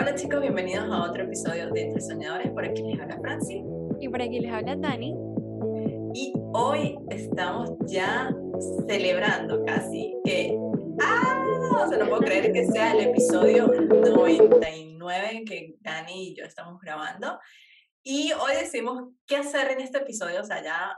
Hola chicos, bienvenidos a otro episodio de Entre Soñadores. Por aquí les habla Franci. Y por aquí les habla Dani. Y hoy estamos ya celebrando casi que... ¡Ah! O sea, no puedo creer que sea el episodio 99 que Dani y yo estamos grabando. Y hoy decimos qué hacer en este episodio. O sea, ya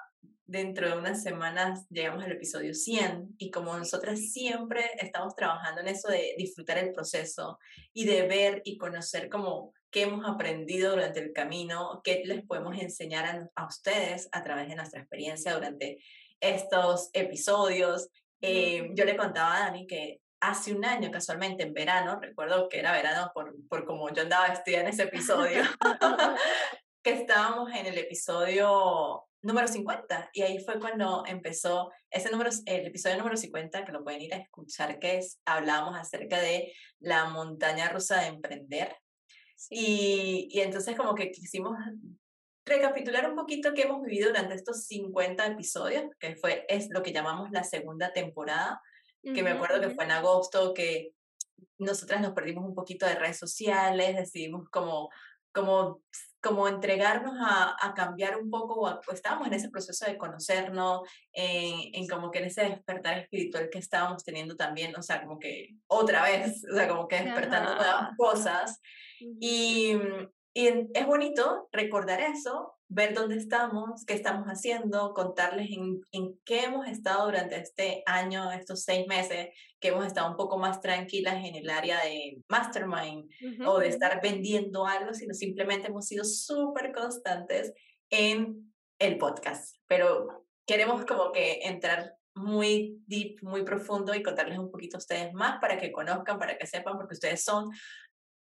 dentro de unas semanas llegamos al episodio 100 y como nosotras siempre estamos trabajando en eso de disfrutar el proceso y de ver y conocer como qué hemos aprendido durante el camino, qué les podemos enseñar a, ustedes a través de nuestra experiencia durante estos episodios. Eh, yo le contaba a Dani que hace un año, casualmente en verano, recuerdo que era verano por, por como yo andaba vestida en ese episodio, que estábamos en el episodio número 50 y ahí fue cuando empezó ese número, el episodio número 50, que lo pueden ir a escuchar, que es, hablábamos acerca de la montaña rusa de emprender. Y, y entonces como que quisimos recapitular un poquito qué hemos vivido durante estos 50 episodios, que fue, es lo que llamamos la segunda temporada, que me acuerdo que fue en agosto, que nosotras nos perdimos un poquito de redes sociales, decidimos como, como como entregarnos a, a cambiar un poco, pues estábamos en ese proceso de conocernos, en, en, como que en ese despertar espiritual que estábamos teniendo también, o sea, como que otra vez, o sea, como que despertando nuevas cosas. Y, y es bonito recordar eso, ver dónde estamos, qué estamos haciendo, contarles en, en, qué hemos estado durante este año, estos seis meses, que hemos estado un poco más tranquilas en el área de mastermind o de estar vendiendo algo, sino simplemente hemos sido súper constantes en el podcast. Pero queremos como que entrar muy deep, muy profundo y contarles un poquito a ustedes más para que conozcan, para que sepan, porque ustedes son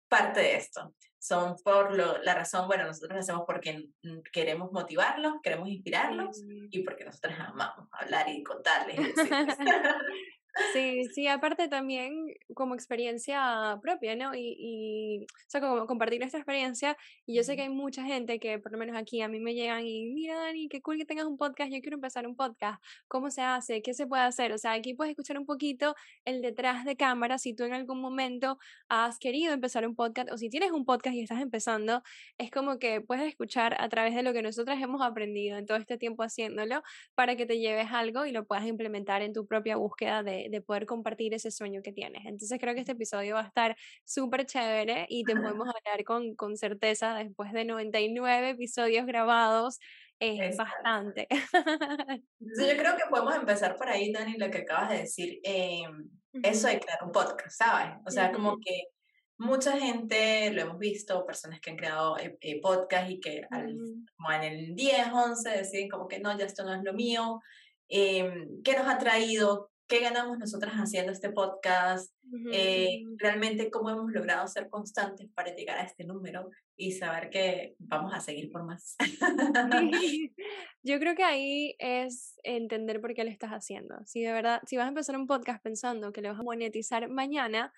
parte de esto. Son por lo, la razón, bueno, nosotros lo hacemos porque queremos motivarlos, queremos inspirarlos y porque nosotros amamos hablar y contarles. Y Sí, sí, aparte también como experiencia propia, ¿no? Y, y, o sea, como compartir esta experiencia. Y yo sé que hay mucha gente que, por lo menos aquí, a mí me llegan y, mira, Dani, qué cool que tengas un podcast, yo quiero empezar un podcast. ¿Cómo se hace? ¿Qué se puede hacer? O sea, aquí puedes escuchar un poquito el detrás de cámara si tú en algún momento has querido empezar un podcast o si tienes un podcast y estás empezando, es como que puedes escuchar a través de lo que nosotras hemos aprendido en todo este tiempo haciéndolo para que te lleves algo y lo puedas implementar en tu propia búsqueda de de, poder compartir ese sueño que tienes. Entonces creo que este episodio va a estar súper chévere y te podemos hablar con, con certeza después de 99 episodios grabados. Es bastante. yo creo que podemos empezar por ahí, Dani, lo que acabas de decir. Eh, Eso de crear un podcast, ¿sabes? O sea, como que mucha gente, lo hemos visto, personas que han creado eh, eh podcast y que al, como en el 10, 11 deciden como que no, ya esto no es lo mío. Eh, ¿Qué nos ha traído? Qué ganamos nosotras haciendo este podcast, eh, realmente cómo hemos logrado ser constantes para llegar a este número y saber que vamos a seguir por más. Yo creo que ahí es entender por qué lo estás haciendo. Si de verdad, si vas a empezar un podcast pensando que lo vas a monetizar mañana,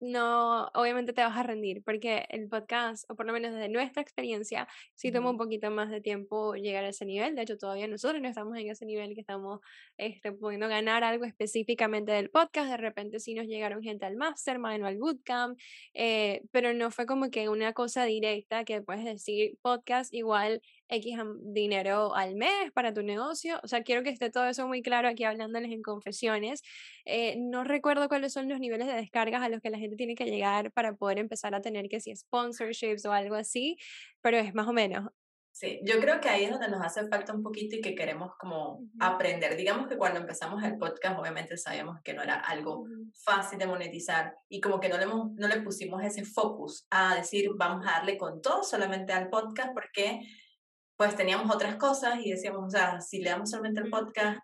no, obviamente te vas a rendir, porque el podcast, o por lo menos desde nuestra experiencia, sí toma un poquito más de tiempo llegar a ese nivel. De hecho, todavía nosotros no estamos en ese nivel que estamos este, pudiendo ganar algo específicamente del podcast. De repente sí nos llegaron gente al mastermind o al bootcamp, eh, pero no fue como que una cosa directa que puedes decir podcast igual X dinero al mes para tu negocio. O sea, quiero que esté todo eso muy claro aquí hablándoles en confesiones. Eh, no recuerdo cuáles son los niveles de descargas a los que la gente tiene que llegar para poder empezar a tener que si sponsorships o algo así, pero es más o menos. Sí, yo creo que ahí es donde nos hace falta un poquito y que queremos como aprender. Digamos que cuando empezamos el podcast, obviamente sabíamos que no era algo fácil de monetizar y como que no le, no le pusimos ese focus a decir, vamos a darle con todo solamente al podcast porque pues teníamos otras cosas y decíamos, o sea, si le damos solamente el podcast,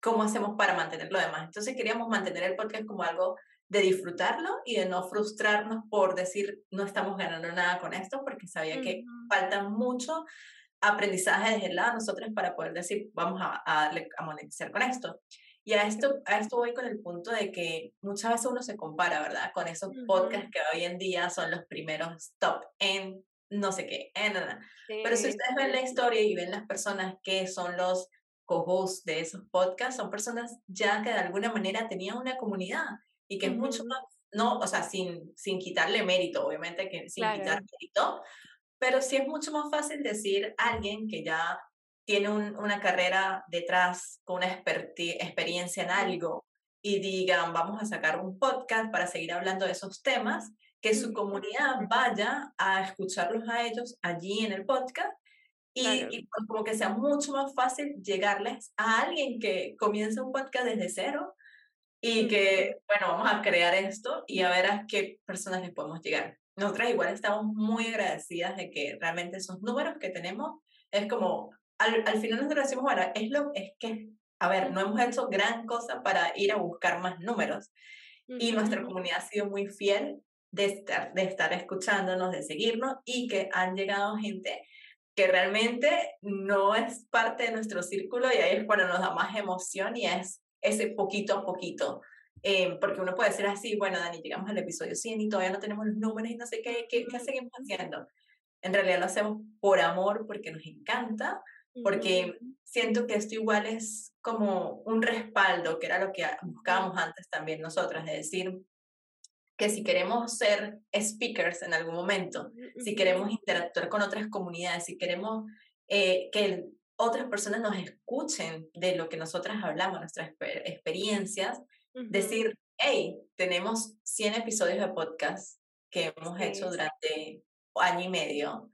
¿cómo hacemos para mantener lo demás? Entonces queríamos mantener el podcast como algo de disfrutarlo y de no frustrarnos por decir, no estamos ganando nada con esto, porque sabía que falta mucho aprendizaje desde el lado de nosotros para poder decir, vamos a, a, darle, a monetizar con esto. Y a esto, a esto voy con el punto de que muchas veces uno se compara, ¿verdad? Con esos podcasts que hoy en día son los primeros top en no sé qué, eh, nada. Pero si ustedes ven la historia y ven las personas que son los co-hosts de esos podcasts, son personas ya que de alguna manera tenían una comunidad y que es mucho más no, o sea, sin, sin quitarle mérito, obviamente que sin quitar mérito, pero sí es mucho más fácil decir alguien que ya tiene una carrera detrás, con una experiencia en algo, y digan, vamos a sacar un podcast para seguir hablando de esos temas, que su comunidad vaya a escucharlos a ellos allí en el podcast y, pues, como que sea mucho más fácil llegarles a alguien que comienza un podcast desde cero y que, bueno, vamos a crear esto y a ver a qué personas les podemos llegar. Nosotras igual estamos muy agradecidas de que realmente esos números que tenemos es como, al, al final nosotros decimos, bueno, es, lo, es que, a ver, no hemos hecho gran cosa para ir a buscar más números. Y nuestra comunidad ha sido muy fiel de estar, de estar escuchándonos, de seguirnos y que han llegado gente que realmente no es parte de nuestro círculo y ahí es cuando nos da más emoción y es ese poquito a poquito. Eh, porque uno puede decir así, bueno, Dani, llegamos al episodio 100 y todavía no tenemos los números y no sé qué, ¿qué, qué seguimos haciendo? En realidad lo hacemos por amor, porque nos encanta, porque siento que esto igual es como un respaldo, que era lo que buscábamos antes también nosotras, de decir, que si queremos ser speakers en algún momento, si queremos interactuar con otras comunidades, si queremos eh, que otras personas nos escuchen de lo que nosotras hablamos, nuestras experiencias, decir, hey, tenemos 100 episodios de podcast que hemos hecho durante año y medio,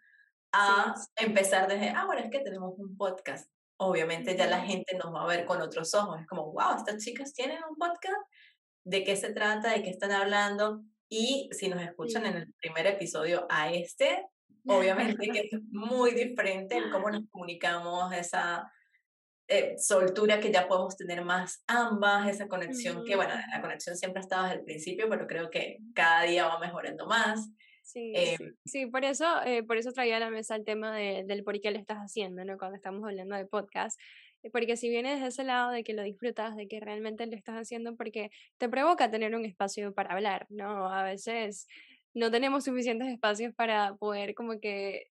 a empezar desde, ah, bueno, es que tenemos un podcast. Obviamente ya la gente nos va a ver con otros ojos. Es como, wow, estas chicas tienen un podcast de qué se trata, de qué están hablando. Y si nos escuchan en el primer episodio a este, obviamente que es muy diferente en cómo nos comunicamos, esa eh, soltura que ya podemos tener más ambas, esa conexión que, bueno, la conexión siempre ha estado desde el principio, pero creo que cada día va mejorando más. Sí, eh, sí, por eso, eh, por eso traía a la mesa el tema de, del por qué lo estás haciendo, ¿no? Cuando estamos hablando de podcast, porque si vienes de ese lado de que lo disfrutas, de que realmente lo estás haciendo porque te provoca tener un espacio para hablar, ¿no? A veces no tenemos suficientes espacios para poder como que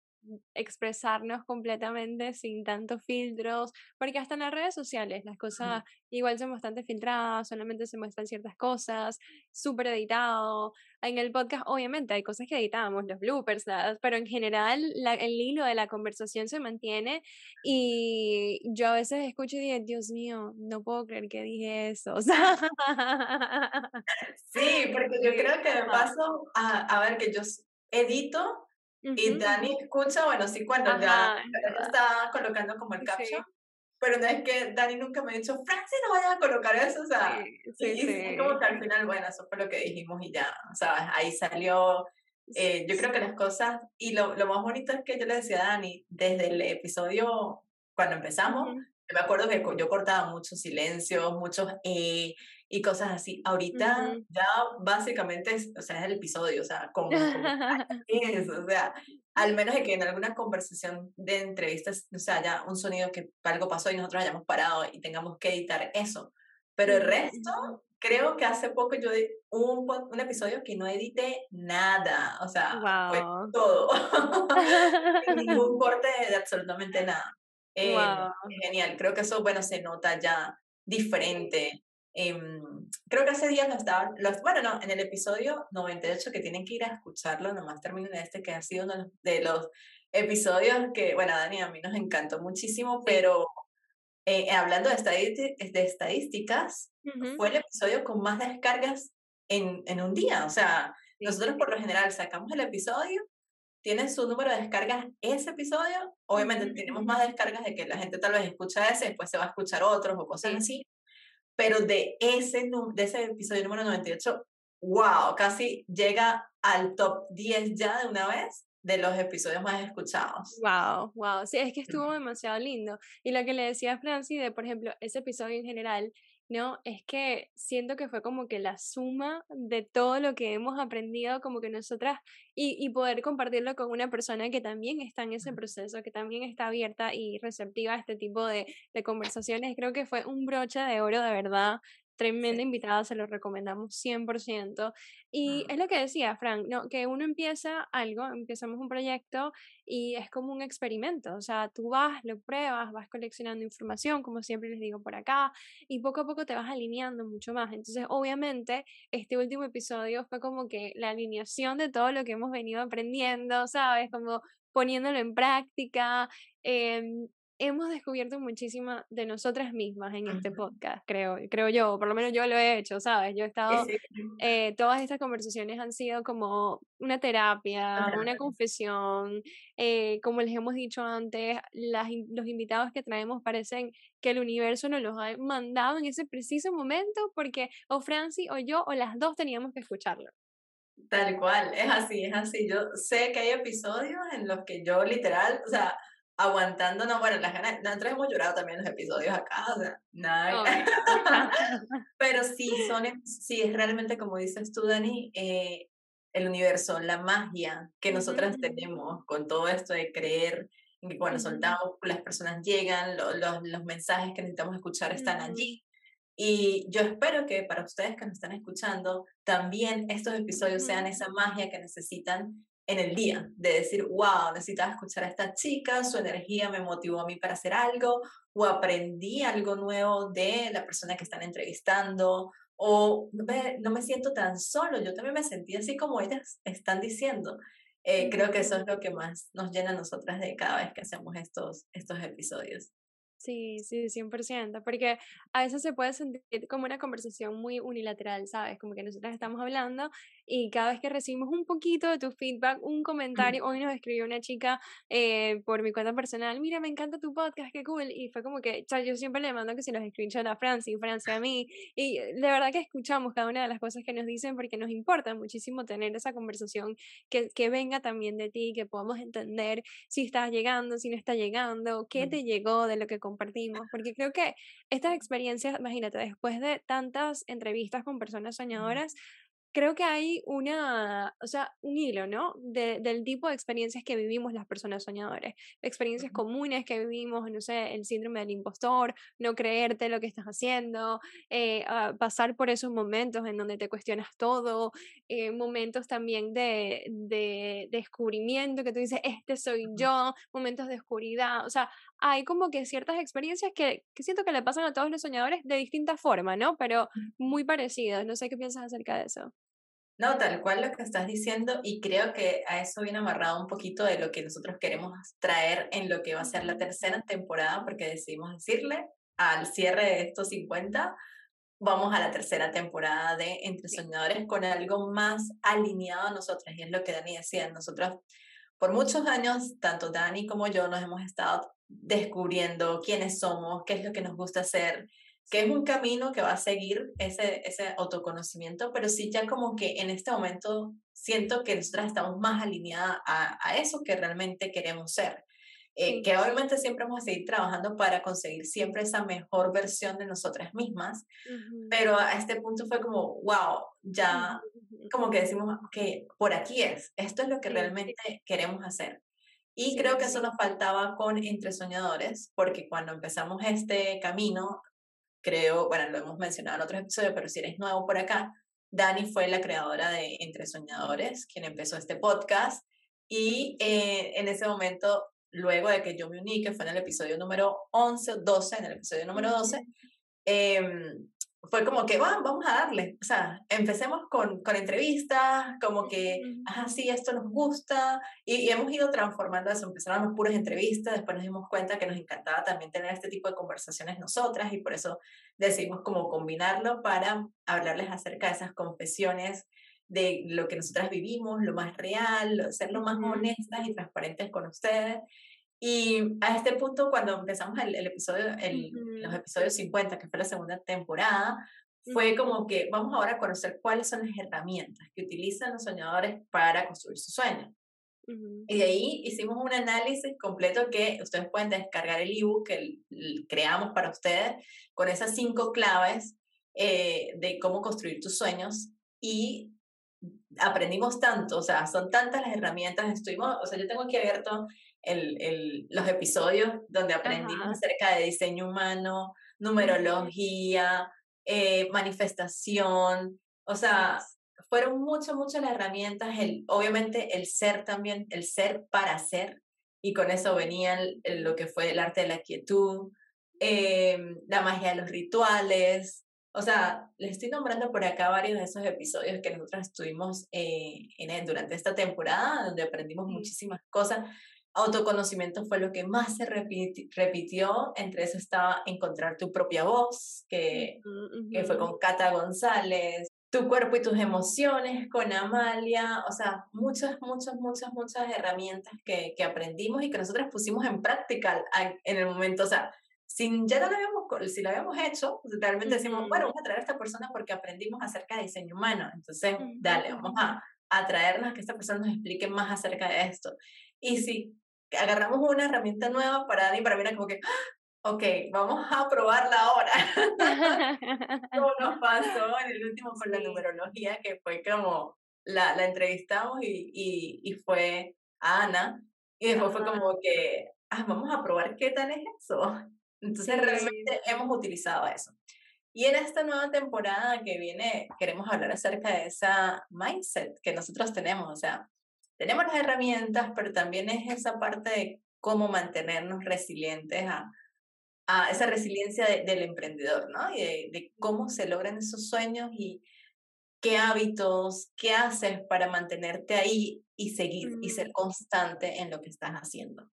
expresarnos completamente sin tantos filtros, porque hasta en las redes sociales las cosas igual son bastante filtradas, solamente se muestran ciertas cosas, súper editado. En el podcast obviamente hay cosas que editamos, los bloopers, pero en general el hilo de la conversación se mantiene y yo a veces escucho y digo, Dios mío, no puedo creer que dije eso. sí, porque yo creo que me paso a, a ver que yo edito y Dani escucha, bueno, sí, cuando ya está colocando como el caption, pero no es que Dani nunca me ha dicho, Francis, no vayas a colocar eso, o sea, sí, sí, como que al final, bueno, eso fue lo que dijimos y ya, o sea, ahí salió, eh, yo creo que las cosas, y lo, lo, más bonito es que yo le decía a Dani, desde el episodio, cuando empezamos, me acuerdo que yo cortaba muchos silencios, muchos eh, y cosas así. Ahorita ya básicamente, es, o sea, es el episodio, o sea, como, es, o sea, al menos de que en alguna conversación de entrevistas, o sea, haya un sonido que algo pasó y nosotros hayamos parado y tengamos que editar eso. Pero el resto, creo que hace poco yo di un, un episodio que no edité nada, o sea, fue todo, ningún corte de absolutamente nada. Eh, Genial, creo que eso, bueno, se nota ya diferente. Em, creo que hace días lo estaban, los, bueno, no, en el episodio 98 que tienen que ir a escucharlo, nomás terminen este que ha sido uno de los episodios que, bueno, Dani, a mí nos encantó muchísimo, pero eh, hablando de, de estadísticas, fue el episodio con más descargas en, en un día. O sea, nosotros por lo general sacamos el episodio, tiene su número de descargas ese episodio, obviamente tenemos más descargas de que la gente tal vez escucha ese, después se va a escuchar otros o cosas así, pero de ese, de ese episodio número 98, wow, casi llega al top 10 ya de una vez de los episodios más escuchados. Wow, wow, sí, es que estuvo demasiado lindo. Y lo que le decía a Franci de, por ejemplo, ese episodio en general, ¿no? Es que siento que fue como que la suma de todo lo que hemos aprendido, como que nosotras, y, y, poder compartirlo con una persona que también está en ese proceso, que también está abierta y receptiva a este tipo de, de conversaciones, creo que fue un broche de oro de verdad tremenda invitada, se lo recomendamos 100%. Y Ah. es lo que decía Frank, ¿no? que uno empieza algo, empezamos un proyecto y es como un experimento, o sea, tú vas, lo pruebas, vas coleccionando información, como siempre les digo por acá, y poco a poco te vas alineando mucho más. Entonces, obviamente, este último episodio fue como que la alineación de todo lo que hemos venido aprendiendo, ¿sabes? Como poniéndolo en práctica. em, hemos descubierto muchísimo de nosotras mismas en este podcast, creo, creo yo, por lo menos yo lo he hecho, ¿sabes? Yo he estado, sí. eh, todas estas conversaciones han sido como una terapia, Ajá. una confesión, eh, como les hemos dicho antes, las los invitados que traemos parecen que el universo nos los ha mandado en ese preciso momento porque o Franci o yo o las dos teníamos que escucharlo. Tal cual, es así, es así. Yo sé que hay episodios en los que yo literal, o sea, aguantando, no, bueno, las ganas, nosotros hemos llorado también los episodios acá, o sea, nada, Obvio. pero sí son, em- sí es realmente como dices tú, Dani, eh, el universo, la magia que nosotras Ujú, tenemos con todo esto de creer en que cuando ujú, soltamos, las personas llegan, lo- los, los mensajes que necesitamos escuchar están ujú, allí. Y yo espero que para ustedes que nos están escuchando, también estos episodios sean esa magia que necesitan en el día, de decir, wow, necesitaba escuchar a esta chica, su energía me motivó a mí para hacer algo, o aprendí algo nuevo de la persona que están entrevistando, o ve, no me siento tan solo, yo también me sentí así como ellas están diciendo. Eh, creo que eso es lo que más nos llena a nosotras de cada vez que hacemos estos, estos episodios. Sí, sí, 100%, porque a veces se puede sentir como una conversación muy unilateral, ¿sabes? Como que nosotras estamos hablando y cada vez que recibimos un poquito de tu feedback, un comentario, hoy nos escribió una chica eh, por mi cuenta personal, mira, me encanta tu podcast, qué cool, y fue como que, o sea, yo siempre le mando que si los screenshots a Franci, Francia a mí, y de verdad que escuchamos cada una de las cosas que nos dicen porque nos importa muchísimo tener esa conversación que, que venga también de ti, que podamos entender si estás llegando, si no está llegando, qué Mm, te llegó de lo que compartimos, porque creo que estas experiencias, imagínate, después de tantas entrevistas con personas mm, soñadoras, creo que hay una, o sea, un hilo, ¿no? De- del tipo de experiencias que vivimos las personas soñadoras, experiencias ujú, comunes que vivimos, no sé, el síndrome del impostor, no creerte lo que estás haciendo, eh, ah, pasar por esos momentos en donde te cuestionas todo, eh, momentos también de, de descubrimiento, que tú dices, este soy ujú. yo, momentos de oscuridad, o sea, hay como que ciertas experiencias que, que siento que le pasan a todos los soñadores de distinta forma, ¿no? Pero muy parecidos, no sé qué piensas acerca de eso. No, tal cual lo que estás diciendo y creo que a eso viene amarrado un poquito de lo que nosotros queremos traer en lo que va a ser la tercera temporada, porque decidimos decirle al cierre de estos 50, vamos a la tercera temporada de Entre. Soñadores con algo más alineado a nosotras y es lo que Dani decía, nosotras por muchos años, tanto Dani como yo nos hemos estado descubriendo quiénes somos, qué es lo que nos gusta hacer, que es un camino que va a seguir ese, ese autoconocimiento, pero sí ya como que en este momento siento que nosotras estamos más alineadas a, a eso que realmente queremos ser. Eh, que obviamente siempre vamos a seguir trabajando para conseguir siempre esa mejor versión de nosotras mismas, Ujú, pero a este punto fue como, wow, ya como que decimos que por aquí es, esto es lo que realmente queremos hacer. Y sí, creo que eso nos faltaba con Entre Soñadores, porque cuando empezamos este camino, creo, bueno, lo hemos mencionado en otros episodios, pero si eres nuevo por acá, Dani fue la creadora de Entre Soñadores, quien empezó este podcast. Y eh, en ese momento, luego de que yo me uní, que fue en el episodio número 11 o 12, en el episodio número 12, Ujú, em, fue como que, "Va, vamos a darle, o sea, empecemos con, con entrevistas, como que, ah, sí, esto nos gusta, y, y hemos ido transformando eso, empezaron las puras entrevistas, después nos dimos cuenta que nos encantaba también tener este tipo de conversaciones nosotras, y por eso decidimos como combinarlo para hablarles acerca de esas confesiones de lo que nosotras vivimos, lo más real, ser lo más honestas y transparentes con ustedes. Y a este punto, cuando empezamos el, el episodio, el, los ujú, episodios 50, que fue la segunda temporada, fue ujú, como que vamos ahora a conocer cuáles son las herramientas que utilizan los soñadores para construir su sueño. ujú. Y de ahí hicimos un análisis completo que ustedes pueden descargar el ebook que creamos para ustedes con esas cinco claves eh, de cómo construir tus sueños y aprendimos tanto, o sea, son tantas las herramientas, estuvimos, o sea, yo tengo aquí abierto el, el, los episodios donde aprendimos Ajá. acerca de diseño humano, numerología, eh, manifestación, o sea, fueron mucho, mucho las herramientas, el, obviamente el ser también, el ser para ser, y con eso venía lo que fue el arte de la quietud, em, la magia de los rituales, o sea, les estoy nombrando por acá varios de esos episodios que nosotros estuvimos eh, en, durante esta temporada, donde aprendimos muchísimas cosas. Autoconocimiento fue lo que más se repitió, entre eso estaba encontrar tu propia voz, que, que fue con Cata González, tu cuerpo y tus emociones con Amalia, o sea, muchas, muchas, muchas, muchas herramientas que, que aprendimos y que nosotros pusimos en práctica en el momento, o sea, sin, ya no lo habíamos, si lo habíamos hecho, pues, realmente decimos, bueno, vamos a traer a esta persona porque aprendimos acerca de diseño humano, entonces, dale, vamos a, a traernos a que esta persona nos explique más acerca de esto. Y si agarramos una herramienta nueva para Dani, para mí era como que, ok, vamos a probarla ahora. como nos pasó en el último con la numerología, que fue como la, la entrevistamos y, y, y, fue a Ana, y después fue como que, ah, vamos a probar qué tal es eso. Entonces realmente hemos utilizado eso. Y en esta nueva temporada que viene queremos hablar acerca de esa mindset que nosotros tenemos, o sea, tenemos las herramientas, pero también es esa parte de cómo mantenernos resilientes a, a esa resiliencia del emprendedor, ¿no? Y de, cómo se logran esos sueños y qué hábitos, qué haces para mantenerte ahí y seguir y ser constante en lo que estás haciendo.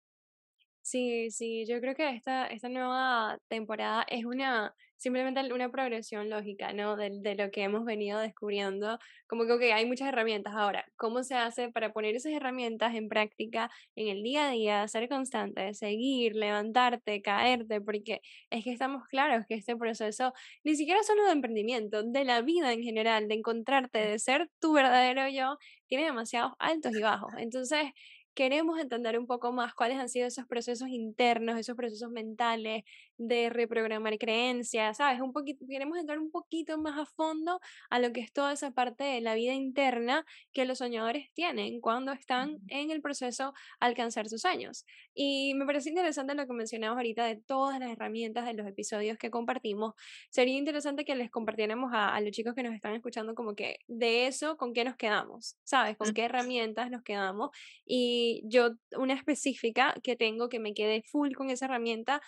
Sí, sí, yo creo que esta, esta nueva temporada es una, simplemente una progresión lógica, ¿no? De, de lo que hemos venido descubriendo. Como que okay, hay muchas herramientas. Ahora, ¿cómo se hace para poner esas herramientas en práctica en el día a día, ser constante, seguir, levantarte, caerte? Porque es que estamos claros que este proceso, ni siquiera solo de emprendimiento, de la vida en general, de encontrarte, de ser tu verdadero yo, tiene demasiados altos y bajos. Entonces, queremos entender un poco más cuáles han sido esos procesos internos, esos procesos mentales de reprogramar creencias, ¿sabes? Un poquito, queremos entrar un poquito más a fondo a lo que es toda esa parte de la vida interna que los soñadores tienen cuando están en el proceso a alcanzar sus sueños. Y me parece interesante lo que mencionamos ahorita de todas las herramientas de los episodios que compartimos. Sería interesante que les compartiéramos a, a los chicos que nos están escuchando como que de eso, ¿con qué nos quedamos? ¿Sabes? ¿Con qué herramientas nos quedamos? Y yo, una específica que tengo que me quedé full con esa herramienta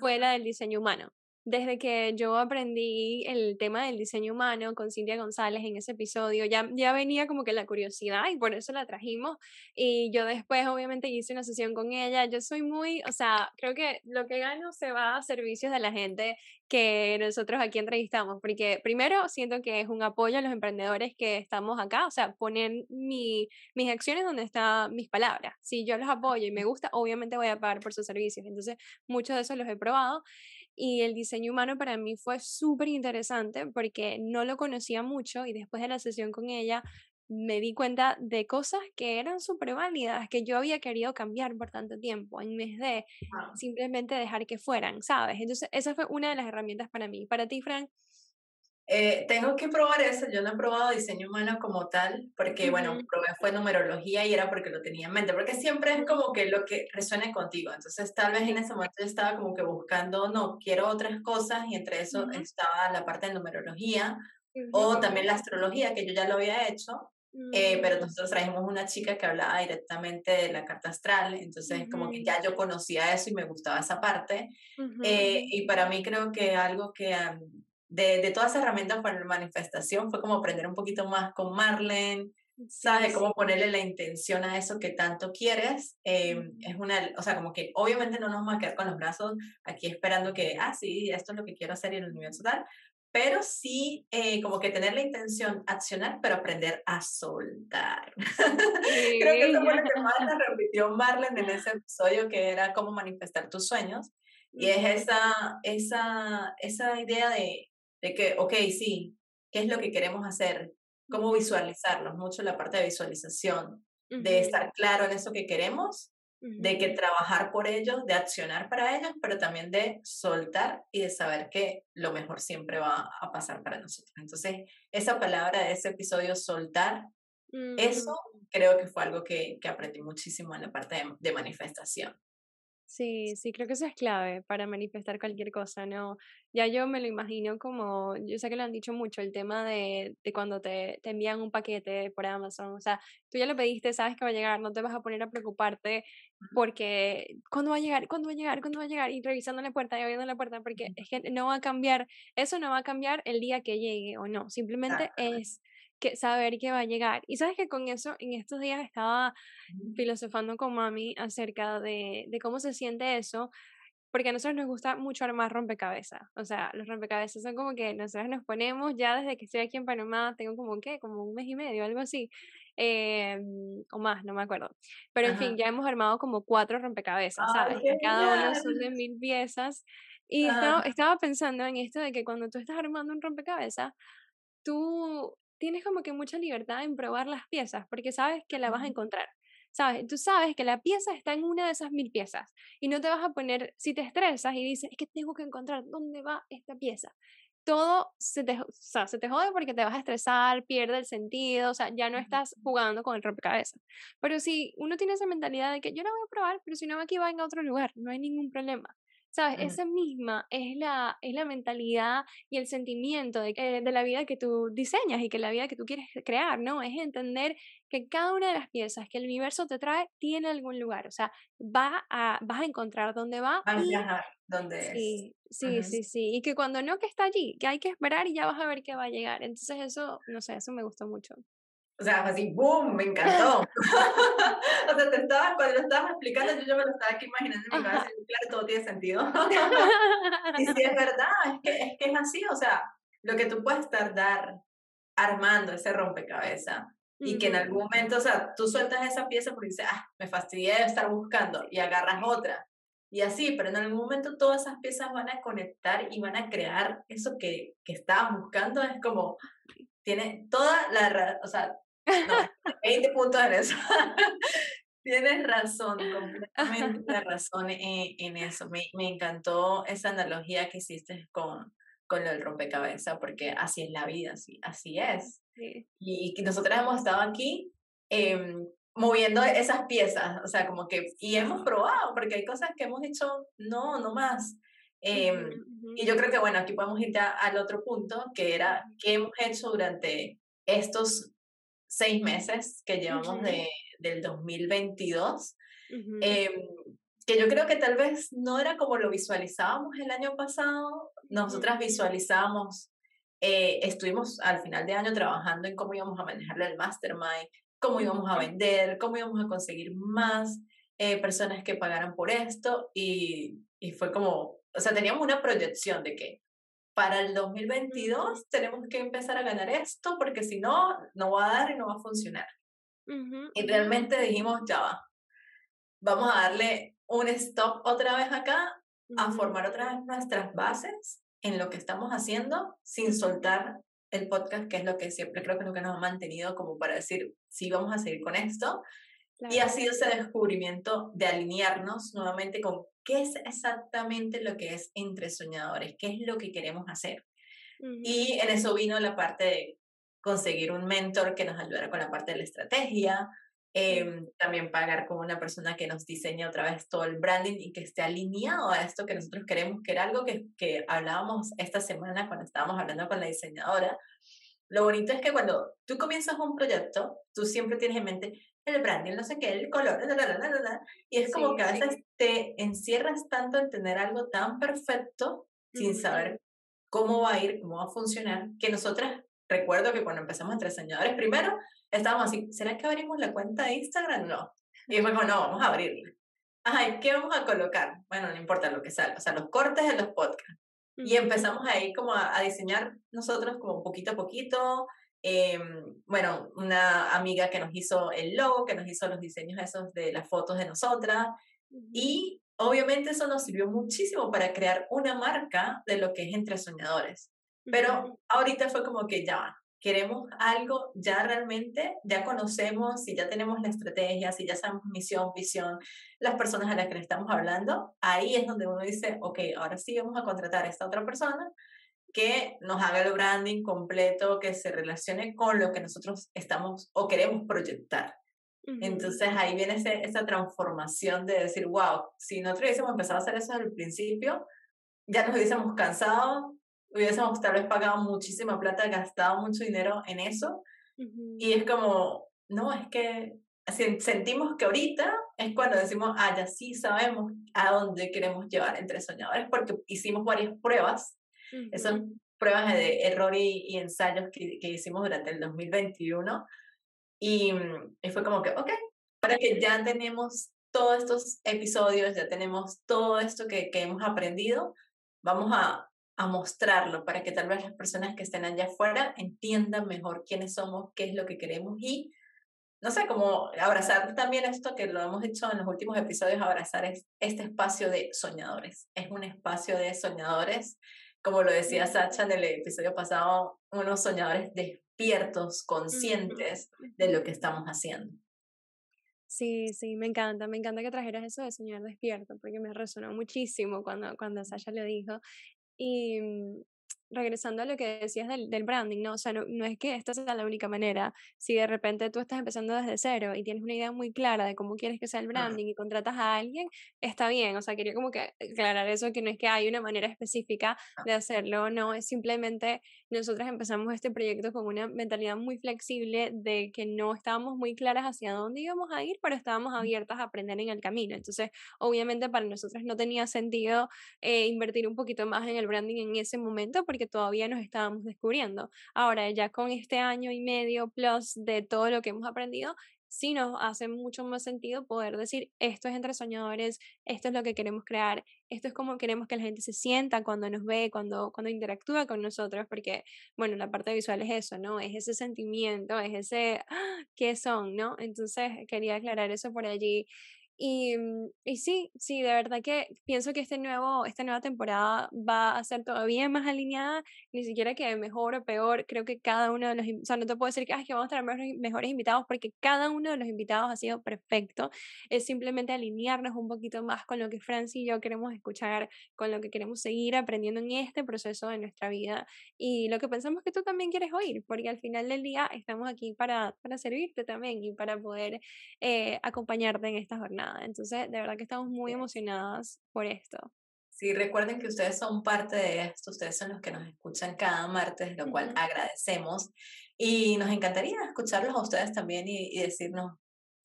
fue la del diseño humano. Desde que yo aprendí el tema del diseño humano con Cintia González en ese episodio, ya, ya venía como que la curiosidad y por eso la trajimos. Y yo después obviamente hice una sesión con ella. Yo soy muy, o sea, creo que lo que gano se va a servicios de la gente que nosotros aquí entrevistamos, porque primero siento que es un apoyo a los emprendedores que estamos acá, o sea, poner mi, mis acciones donde están mis palabras. Si yo los apoyo y me gusta, obviamente voy a pagar por sus servicios. Entonces, muchos de esos los he probado. Y el diseño humano para mí fue súper interesante porque no lo conocía mucho y después de la sesión con ella me di cuenta de cosas que eran súper válidas, que yo había querido cambiar por tanto tiempo, en vez de simplemente dejar que fueran, ¿sabes? Entonces, esa fue una de las herramientas para mí. Para ti, Frank. Eh, tengo que probar eso, yo no he probado diseño humano como tal, porque bueno, probé fue numerología y era porque lo tenía en mente, porque siempre es como que lo que resuene contigo, entonces tal vez en ese momento yo estaba como que buscando, no, quiero otras cosas y entre eso estaba la parte de numerología o también la astrología, que yo ya lo había hecho, eh, pero mm. nosotros trajimos una chica que hablaba directamente de la carta astral, entonces como que ya yo conocía eso y me gustaba esa parte. Eh, y para mí creo que algo que de, de todas las herramientas para la manifestación fue como aprender un poquito más con Marlene, ¿sabes? Cómo ponerle la intención a eso que tanto quieres. Em, es una, o sea, como que obviamente no nos vamos a quedar con los brazos aquí esperando que, ah, sí, esto es lo que quiero hacer en el universo tal, pero sí eh, como que tener la intención, accionar, pero aprender a soltar. Creo que eso fue lo que más nos repitió Marlene en ese episodio, que era cómo manifestar tus sueños. Y es esa, esa, esa idea de, de que, ok, sí, ¿qué es lo que queremos hacer? ¿Cómo visualizarlos? Mucho la parte de visualización, de estar claro en eso que queremos de que trabajar por ellos, de accionar para ellos, pero también de soltar y de saber que lo mejor siempre va a pasar para nosotros. Entonces, esa palabra de ese episodio, soltar, eso creo que fue algo que, que aprendí muchísimo en la parte de, manifestación. Sí, sí, creo que eso es clave para manifestar cualquier cosa, ¿no? Ya yo me lo imagino como, yo sé que lo han dicho mucho, el tema de, de cuando te, te envían un paquete por Amazon, o sea, tú ya lo pediste, sabes que va a llegar, no te vas a poner a preocuparte porque, ¿cuándo va a llegar? ¿Cuándo va a llegar? ¿Cuándo va a llegar? Y revisando la puerta y abriendo la puerta, porque es que no va a cambiar, eso no va a cambiar el día que llegue o no, simplemente es que saber que va a llegar. Y sabes que con eso, en estos días estaba filosofando con mami acerca de, de cómo se siente eso, porque a nosotros nos gusta mucho armar rompecabezas. O sea, los rompecabezas son como que nosotros nos ponemos, ya desde que estoy aquí en Panamá, tengo como, ¿qué? Como un mes y medio, algo así. Eh, o más, no me acuerdo. Pero en fin, ya hemos armado como cuatro rompecabezas, ¿sabes? cada uno son de mil piezas. Y estaba, estaba pensando en esto de que cuando tú estás armando un rompecabezas, tú tienes como que mucha libertad en probar las piezas porque sabes que la vas a encontrar. ¿Sabes? Tú sabes que la pieza está en una de esas mil piezas y no te vas a poner, si te estresas y dices, es que tengo que encontrar dónde va esta pieza, todo se te, o sea, se te jode porque te vas a estresar, pierde el sentido, o sea, ya no estás jugando con el rompecabezas. Pero si uno tiene esa mentalidad de que yo la voy a probar, pero si no aquí va en otro lugar, no hay ningún problema. ¿Sabes? Esa misma es la, es la mentalidad y el sentimiento de, eh, de, la vida que tú diseñas y que la vida que tú quieres crear, ¿no? Es entender que cada una de las piezas que el universo te trae tiene algún lugar, o sea, va a, vas a encontrar dónde va. Va a viajar dónde sí, es. Sí, sí, sí, y que cuando no que está allí, que hay que esperar y ya vas a ver qué va a llegar. Entonces eso, no sé, eso me gustó mucho. O sea, así, ¡boom! Me encantó. o sea, te estaba, cuando lo estabas explicando, yo, yo me lo estaba aquí imaginando en mi cabeza claro, todo tiene sentido. y sí, es verdad, es que, es que es así, o sea, lo que tú puedes tardar armando ese rompecabezas y que en algún momento, o sea, tú sueltas esa pieza porque dices, ah, me fastidié de estar buscando y agarras otra. Y así, pero en algún momento todas esas piezas van a conectar y van a crear eso que, que estabas buscando. Es como, tiene toda la, o sea, no, 20 puntos en eso. Tienes razón, completamente razón en, en eso. Me, me, encantó esa analogía que hiciste con, con lo del rompecabezas, porque así es la vida, así, así es. Sí. Y, y nosotros hemos estado aquí eh, moviendo esas piezas, o sea, como que, y hemos probado, porque hay cosas que hemos dicho, no, no más. Eh, Y yo creo que, bueno, aquí podemos ir ya al otro punto, que era qué hemos hecho durante estos seis meses que llevamos de, del 2022, eh, que yo creo que tal vez no era como lo visualizábamos el año pasado, nosotras visualizábamos, eh, estuvimos al final de año trabajando en cómo íbamos a manejar el mastermind, cómo íbamos a vender, cómo íbamos a conseguir más eh, personas que pagaran por esto y, y fue como, o sea, teníamos una proyección de que para el 2022 tenemos que empezar a ganar esto porque si no, no va a dar y no va a funcionar. y realmente dijimos, ya va, vamos a darle un stop otra vez acá, a formar otra vez nuestras bases en lo que estamos haciendo sin soltar el podcast, que es lo que siempre creo que es lo que nos ha mantenido como para decir, sí, vamos a seguir con esto. Y ha sido ese descubrimiento de alinearnos nuevamente con qué es exactamente lo que es entre soñadores, qué es lo que queremos hacer. Y en eso vino la parte de conseguir un mentor que nos ayudara con la parte de la estrategia, eh, también pagar con una persona que nos diseñe otra vez todo el branding y que esté alineado a esto que nosotros queremos, que era algo que, que hablábamos esta semana cuando estábamos hablando con la diseñadora. Lo bonito es que cuando tú comienzas un proyecto, tú siempre tienes en mente, el branding, no sé qué, el color, y es como que a veces te encierras tanto en tener algo tan perfecto sin saber cómo va a ir, cómo va a funcionar, que nosotras, recuerdo que cuando empezamos entre diseñadores, primero estábamos así, ¿será que abrimos la cuenta de Instagram? No. Y después, no, vamos a abrirla. Ay, ¿qué vamos a colocar? Bueno, no importa lo que salga, o sea, los cortes de los podcasts. Y empezamos ahí como a, a diseñar nosotros como poquito a poquito, eh, bueno, una amiga que nos hizo el logo, que nos hizo los diseños esos de las fotos de nosotras. Y obviamente eso nos sirvió muchísimo para crear una marca de lo que es Entre Soñadores. Pero ahorita fue como que ya, queremos algo ya realmente, ya conocemos, si ya tenemos la estrategia, si ya sabemos misión, visión, las personas a las que le estamos hablando, ahí es donde uno dice, ok, ahora sí vamos a contratar a esta otra persona que nos haga el branding completo, que se relacione con lo que nosotros estamos o queremos proyectar. Entonces ahí viene ese, esa transformación de decir, wow, si nosotros hubiésemos empezado a hacer eso al principio, ya nos hubiésemos cansado, hubiésemos tal vez pagado muchísima plata, gastado mucho dinero en eso. Y es como, no, es que sentimos que ahorita es cuando decimos, ah, ya sí sabemos a dónde queremos llevar entre soñadores, porque hicimos varias pruebas. Esas pruebas de error y, ensayos que, que, hicimos durante el 2021. Y, y fue como que, ok, ahora que ya tenemos todos estos episodios, ya tenemos todo esto que, que hemos aprendido, vamos a, a mostrarlo para que tal vez las personas que estén allá afuera entiendan mejor quiénes somos, qué es lo que queremos y, no sé, como abrazar también esto que lo hemos hecho en los últimos episodios, abrazar es, este espacio de soñadores. Es un espacio de soñadores, como lo decía Sacha en el episodio pasado, unos soñadores despiertos, conscientes de lo que estamos haciendo. Sí, sí, me encanta, me encanta que trajeras eso de soñar despierto, porque me resonó muchísimo cuando, cuando Sasha lo dijo. Y regresando a lo que decías del, del branding, ¿no? O sea, no, no, es que esta sea la única manera. Si de repente tú estás empezando desde cero y tienes una idea muy clara de cómo quieres que sea el branding y contratas a alguien, está bien. O sea, quería como que aclarar eso, que no es que hay una manera específica ah. de hacerlo, no, es simplemente nosotros empezamos este proyecto con una mentalidad muy flexible de que no estábamos muy claras hacia dónde íbamos a ir, pero estábamos abiertas a aprender en el camino. Entonces, obviamente para nosotros no tenía sentido eh, invertir un poquito más en el branding en ese momento porque todavía nos estábamos descubriendo. Ahora, ya con este año y medio plus de todo lo que hemos aprendido, sí nos hace mucho más sentido poder decir, esto es entre soñadores, esto es lo que queremos crear, esto es como queremos que la gente se sienta cuando nos ve, cuando, cuando interactúa con nosotros, porque, bueno, la parte visual es eso, ¿no? Es ese sentimiento, es ese, ¡ah! ¿qué son, no? Entonces, quería aclarar eso por allí. Y, mm, y sí, sí, de verdad que pienso que este nuevo, esta nueva temporada va a ser todavía más alineada, ni siquiera que mejor o peor, creo que cada uno de los, o sea, no te puedo decir que, Ay, que vamos a tener mejores, invitados, porque cada uno de los invitados ha sido perfecto, es simplemente alinearnos un poquito más con lo que Franci y yo queremos escuchar, con lo que queremos seguir aprendiendo en este proceso de nuestra vida y lo que pensamos que tú también quieres oír, porque al final del día estamos aquí para, para servirte también y para poder eh, acompañarte en esta jornada. Entonces, de verdad que estamos muy emocionadas por esto. Sí, recuerden que ustedes son parte de esto, ustedes son los que nos escuchan cada martes, lo cual agradecemos. Y nos encantaría escucharlos a ustedes también y, y decirnos,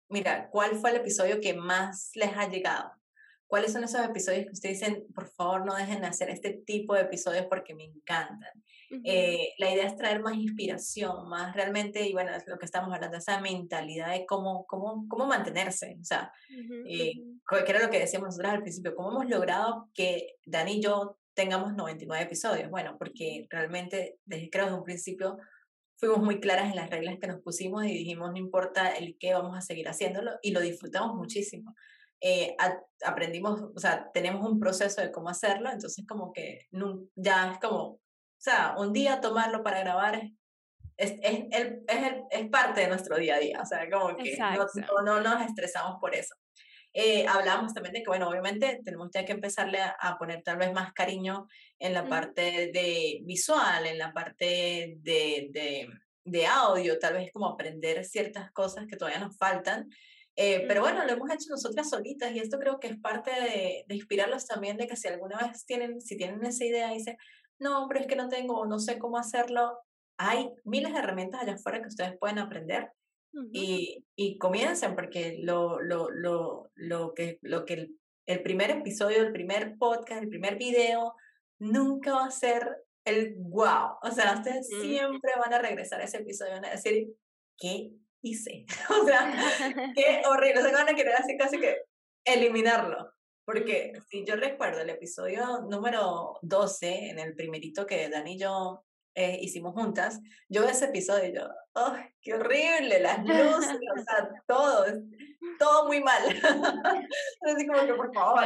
mira, ¿cuál fue el episodio que más les ha llegado? ¿Cuáles son esos episodios que ustedes dicen, por favor, no dejen de hacer este tipo de episodios porque me encantan? Eh, la idea es traer más inspiración, más realmente, y bueno, es lo que estamos hablando, esa mentalidad de cómo, cómo, cómo mantenerse, o sea, eh, que era lo que decíamos nosotros al principio, cómo hemos logrado que Dani y yo tengamos 99 episodios. Bueno, porque realmente, desde creo desde un principio, fuimos muy claras en las reglas que nos pusimos y dijimos, no importa el qué, vamos a seguir haciéndolo, y lo disfrutamos muchísimo. Eh, aprendimos, o sea, tenemos un proceso de cómo hacerlo, entonces como que ya es como, o sea, un día tomarlo para grabar es, es, es, es, parte de nuestro día a día, o sea, como que no, no, nos estresamos por eso. Eh, hablábamos también de que, bueno, obviamente tenemos ya que empezarle a, poner tal vez más cariño en la parte de visual, en la parte de, de, de audio, tal vez como aprender ciertas cosas que todavía nos faltan. Eh, pero bueno, lo hemos hecho nosotras solitas y esto creo que es parte de, de, inspirarlos también de que si alguna vez tienen, si tienen esa idea y dicen, no, pero es que no tengo, no sé cómo hacerlo, hay miles de herramientas allá afuera que ustedes pueden aprender y, y comiencen porque lo, lo, lo, lo que, lo que el, el, primer episodio, el primer podcast, el primer video, nunca va a ser el wow. O sea, ustedes siempre van a regresar a ese episodio y van a decir, ¿qué hice. o sea, qué horrible. O sea, van a querer así casi que eliminarlo. Porque si yo recuerdo el episodio número 12, en el primerito que Dani y yo eh, hicimos juntas, yo ese episodio y yo, ¡oh, qué horrible! Las luces, o sea, todo, todo muy mal. Así como que, por favor.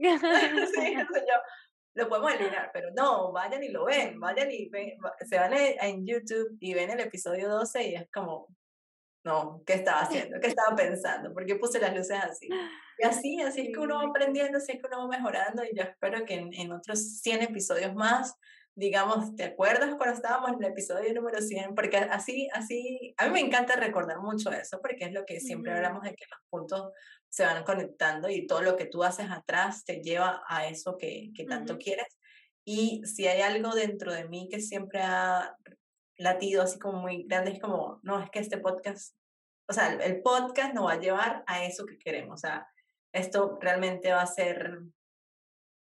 sí, yo, lo podemos eliminar, pero no, vayan y lo ven, vayan y ven, se van en YouTube y ven el episodio 12 y es como, no, ¿qué estaba haciendo? ¿Qué estaba pensando? ¿Por qué puse las luces así? Y así, así es que uno va aprendiendo, así es que uno va mejorando y yo espero que en, en otros 100 episodios más digamos, ¿te acuerdas cuando estábamos en el episodio número 100? Porque así, así, a mí me encanta recordar mucho eso, porque es lo que siempre hablamos de que los puntos se van conectando y todo lo que tú haces atrás te lleva a eso que, que tanto quieres. Y si hay algo dentro de mí que siempre ha latido así como muy grande, es como, no, es que este podcast, o sea, el podcast nos va a llevar a eso que queremos, o sea, esto realmente va a ser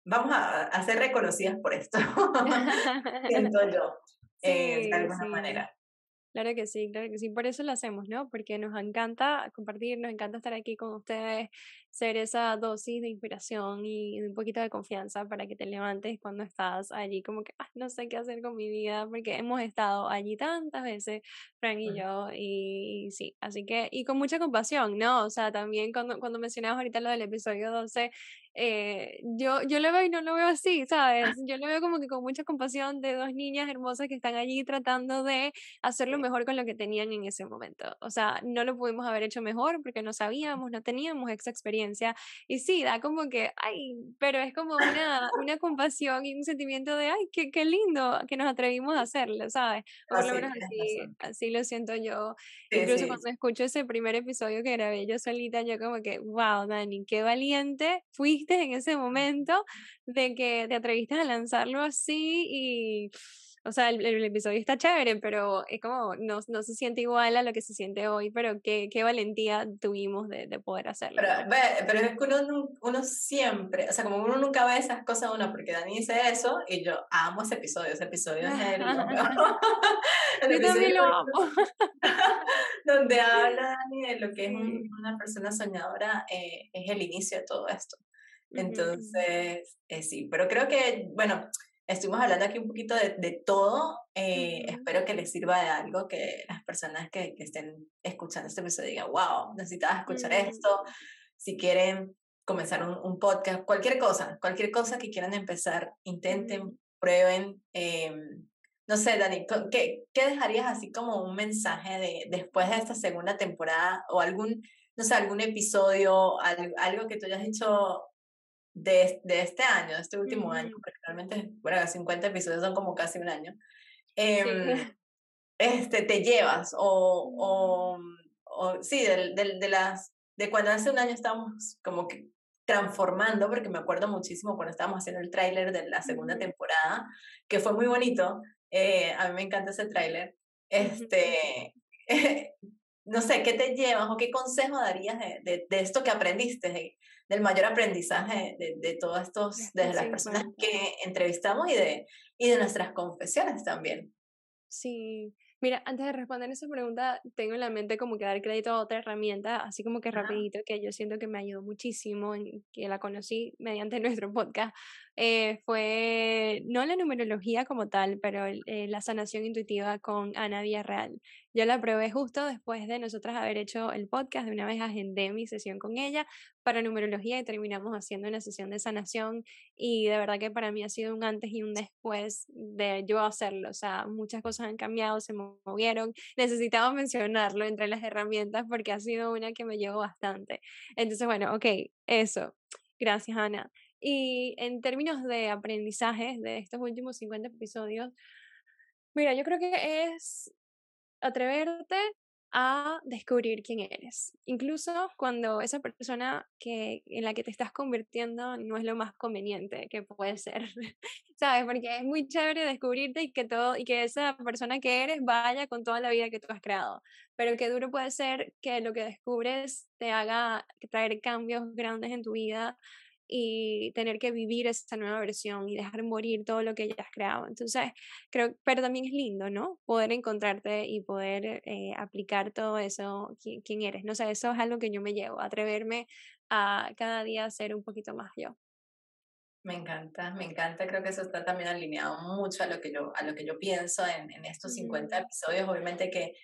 vamos a, a ser reconocidas por esto, siento yo, eh, de alguna manera. Claro que sí, claro que sí, por eso lo hacemos, ¿no? Porque nos encanta compartir, nos encanta estar aquí con ustedes, ser esa dosis de inspiración y un poquito de confianza para que te levantes cuando estás allí como que, no sé qué hacer con mi vida, porque hemos estado allí tantas veces, Frank y yo, y, sí, así que, y con mucha compasión, ¿no? O sea, también cuando, cuando mencionabas ahorita lo del episodio 12, eh, yo, yo lo veo y no lo veo así, ¿sabes? Yo lo veo como que con mucha compasión de dos niñas hermosas que están allí tratando de hacerlo mejor con lo que tenían en ese momento. O sea, no lo pudimos haber hecho mejor porque no sabíamos, no teníamos esa experiencia. Y sí, da como que, ay, pero es como una, una compasión y un sentimiento de, ay, qué, qué lindo que nos atrevimos a hacerlo, ¿sabes? Por lo menos así, así lo siento yo. Incluso cuando escucho ese primer episodio que grabé yo solita, yo como que, wow, Dani, qué valiente fui en ese momento de que te atreviste a lanzarlo así y, o sea, el, episodio está chévere, pero es como, no, no, se siente igual a lo que se siente hoy, pero qué, qué valentía tuvimos de, de poder hacerlo. Pero, pero, es que uno, uno, siempre, o sea, como uno nunca ve esas cosas, uno, porque Dani dice eso y yo amo ese episodio, ese episodio es el, yo también lo amo. donde habla Dani de lo que es una persona soñadora, eh, es el inicio de todo esto. Entonces, eh, sí, pero creo que, bueno, estuvimos hablando aquí un poquito de, de todo. Eh, espero que les sirva de algo, que las personas que, que estén escuchando este episodio digan, wow, necesitabas escuchar esto. Si quieren comenzar un, un, podcast, cualquier cosa, cualquier cosa que quieran empezar, intenten, prueben. Em, no sé, Dani, ¿qué, ¿qué dejarías así como un mensaje de después de esta segunda temporada o algún, no sé, algún episodio, algo, algo que tú hayas hecho de, de este año, de este último año, porque realmente, bueno, 50 episodios son como casi un año, eh, este, te llevas o, o, o sí, de, de, de, las, de cuando hace un año estábamos como que transformando, porque me acuerdo muchísimo cuando estábamos haciendo el tráiler de la segunda temporada, que fue muy bonito, eh, a mí me encanta ese tráiler, este, no sé, ¿qué te llevas o qué consejo darías de, de, de esto que aprendiste, del mayor aprendizaje de, de todos estos, de las personas que entrevistamos y de, y de nuestras confesiones también. Sí, mira, antes de responder esa pregunta, tengo en la mente como que dar crédito a otra herramienta, así como que rapidito, que yo siento que me ayudó muchísimo, que la conocí mediante nuestro podcast, eh, fue no la numerología como tal, pero eh, la sanación intuitiva con Ana Villarreal. Yo la probé justo después de nosotras haber hecho el podcast, de una vez agendé mi sesión con ella para numerología y terminamos haciendo una sesión de sanación y de verdad que para mí ha sido un antes y un después de yo hacerlo, o sea, muchas cosas han cambiado, se movieron, necesitaba mencionarlo entre las herramientas porque ha sido una que me llevó bastante. Entonces, bueno, ok, eso. Gracias, Ana. Y en términos de aprendizaje de estos últimos 50 episodios, mira, yo creo que es atreverte a descubrir quién eres, incluso cuando esa persona que en la que te estás convirtiendo no es lo más conveniente que puede ser, ¿sabes? Porque es muy chévere descubrirte y que todo y que esa persona que eres vaya con toda la vida que tú has creado, pero qué duro puede ser que lo que descubres te haga traer cambios grandes en tu vida y tener que vivir esa nueva versión y dejar morir todo lo que ya has creado. Entonces, creo, pero también es lindo, ¿no? Poder encontrarte y poder eh, aplicar todo eso, quién, eres. No sé, eso es algo que yo me llevo, atreverme a cada día ser un poquito más yo. Me encanta, me encanta, creo que eso está también alineado mucho a lo que yo, a lo que yo pienso en, en estos 50 episodios, obviamente que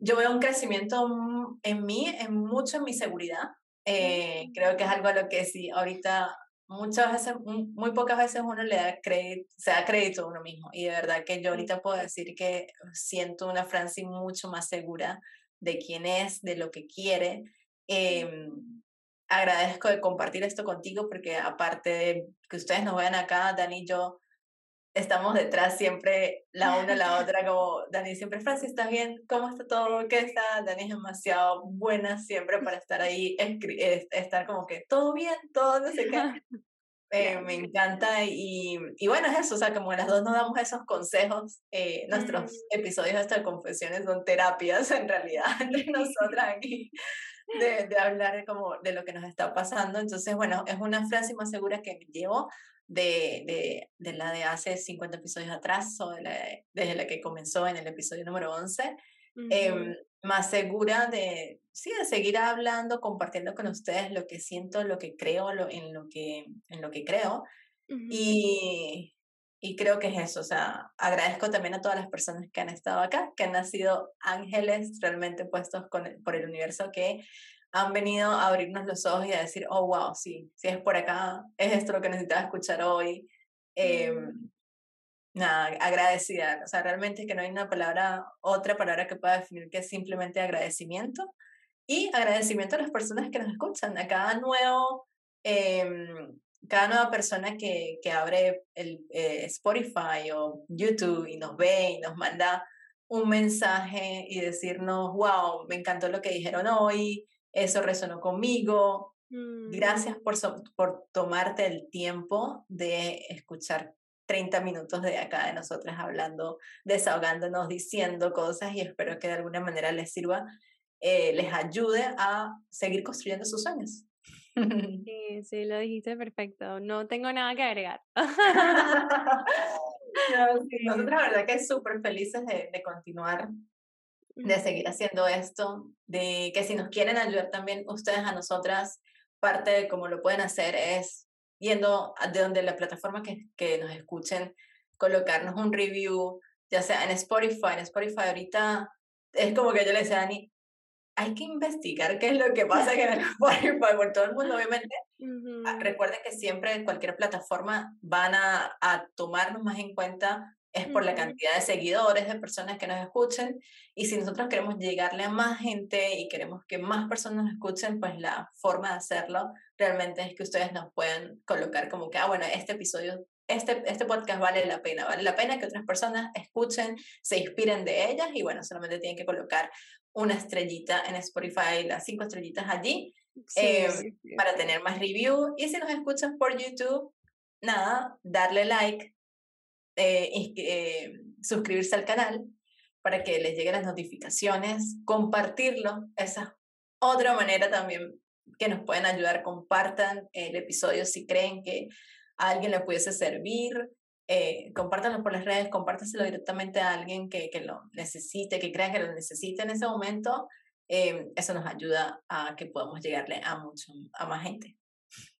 yo veo un crecimiento en mí, en mucho en mi seguridad, eh, creo que es algo a lo que sí, ahorita muchas veces, muy pocas veces uno le da crédito, se da crédito a uno mismo. Y de verdad que yo ahorita puedo decir que siento una Franci mucho más segura de quién es, de lo que quiere. Eh, agradezco de compartir esto contigo porque aparte de que ustedes nos vean acá, Dani y yo estamos detrás siempre la una a la otra, como Dani siempre, Francis, ¿estás bien? ¿Cómo está todo? ¿Qué está? Dani es demasiado buena siempre para estar ahí, estar como que todo bien, todo no sé qué. Eh, me encanta y, y, bueno, es eso, o sea, como las dos nos damos esos consejos, eh, nuestros mm. episodios de estas confesiones son terapias en realidad entre nosotras aquí, de, de hablar como de lo que nos está pasando. Entonces, bueno, es una frase más segura que me llevo de, de, de, la de hace 50 episodios atrás o de la, desde la que comenzó en el episodio número 11, em, más segura de, sí, de seguir hablando, compartiendo con ustedes lo que siento, lo que creo, lo, en, lo que, en lo que creo. y, y creo que es eso, o sea, agradezco también a todas las personas que han estado acá, que han sido ángeles realmente puestos con por el universo, que han venido a abrirnos los ojos y a decir, oh, wow, sí, si es por acá, es esto lo que necesitaba escuchar hoy. Eh, nada, agradecida. O sea, realmente que no hay una palabra, otra palabra que pueda definir que es simplemente agradecimiento. Y agradecimiento a las personas que nos escuchan, a cada nuevo, eh, cada nueva persona que, que abre el eh, Spotify o YouTube y nos ve y nos manda un mensaje y decirnos, wow, me encantó lo que dijeron hoy, eso resonó conmigo. Mm. Gracias por, por tomarte el tiempo de escuchar 30 minutos de acá de nosotras hablando, desahogándonos, diciendo cosas y espero que de alguna manera les sirva, eh, les ayude a seguir construyendo sus sueños. Sí, sí, lo dijiste perfecto. No tengo nada que agregar. nosotros la verdad que súper felices de, de continuar de seguir haciendo esto, de que si nos quieren ayudar también ustedes a nosotras, parte de cómo lo pueden hacer es yendo de donde la plataforma que, que nos escuchen, colocarnos un review, ya sea en Spotify, en Spotify ahorita es como que yo le decía a Dani, hay que investigar qué es lo que pasa en Spotify por todo el mundo, obviamente. Ah, recuerden que siempre en cualquier plataforma van a, a tomarnos más en cuenta es por la cantidad de seguidores, de personas que nos escuchen. Y si nosotros queremos llegarle a más gente y queremos que más personas nos escuchen, pues la forma de hacerlo realmente es que ustedes nos puedan colocar como que, ah, bueno, este episodio, este, este podcast vale la pena, vale la pena que otras personas escuchen, se inspiren de ellas y bueno, solamente tienen que colocar una estrellita en Spotify, las cinco estrellitas allí, eh, para tener más review. Y si nos escuchan por YouTube, nada, darle like, eh, eh, suscribirse al canal para que les lleguen las notificaciones, compartirlo, esa es otra manera también que nos pueden ayudar, compartan el episodio si creen que a alguien le pudiese servir, eh, compártanlo por las redes, compártaselo directamente a alguien que, que lo necesite, que crean que lo necesite en ese momento, eh, eso nos ayuda a que podamos llegarle a, mucho, a más gente.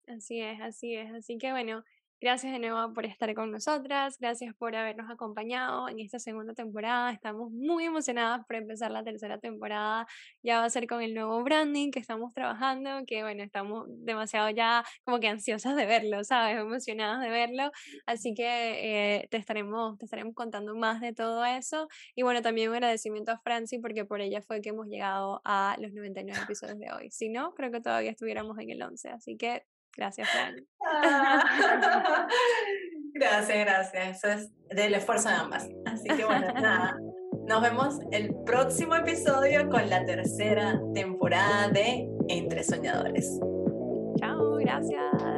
Así es, así es. Así que bueno, Gracias de nuevo por estar con nosotras, gracias por habernos acompañado en esta segunda temporada. Estamos muy emocionadas por empezar la tercera temporada. Ya va a ser con el nuevo branding que estamos trabajando, que bueno, estamos demasiado ya como que ansiosas de verlo, ¿sabes? Emocionadas de verlo. Así que eh, te, estaremos, te estaremos contando más de todo eso. Y bueno, también un agradecimiento a Franci porque por ella fue que hemos llegado a los 99 episodios de hoy. Si no, creo que todavía estuviéramos en el 11. Así que Gracias, Fran. Ah. gracias, gracias. Eso es del esfuerzo de ambas. Así que bueno, nada. Nos vemos el próximo episodio con la tercera temporada de Entre Soñadores. Chao, gracias.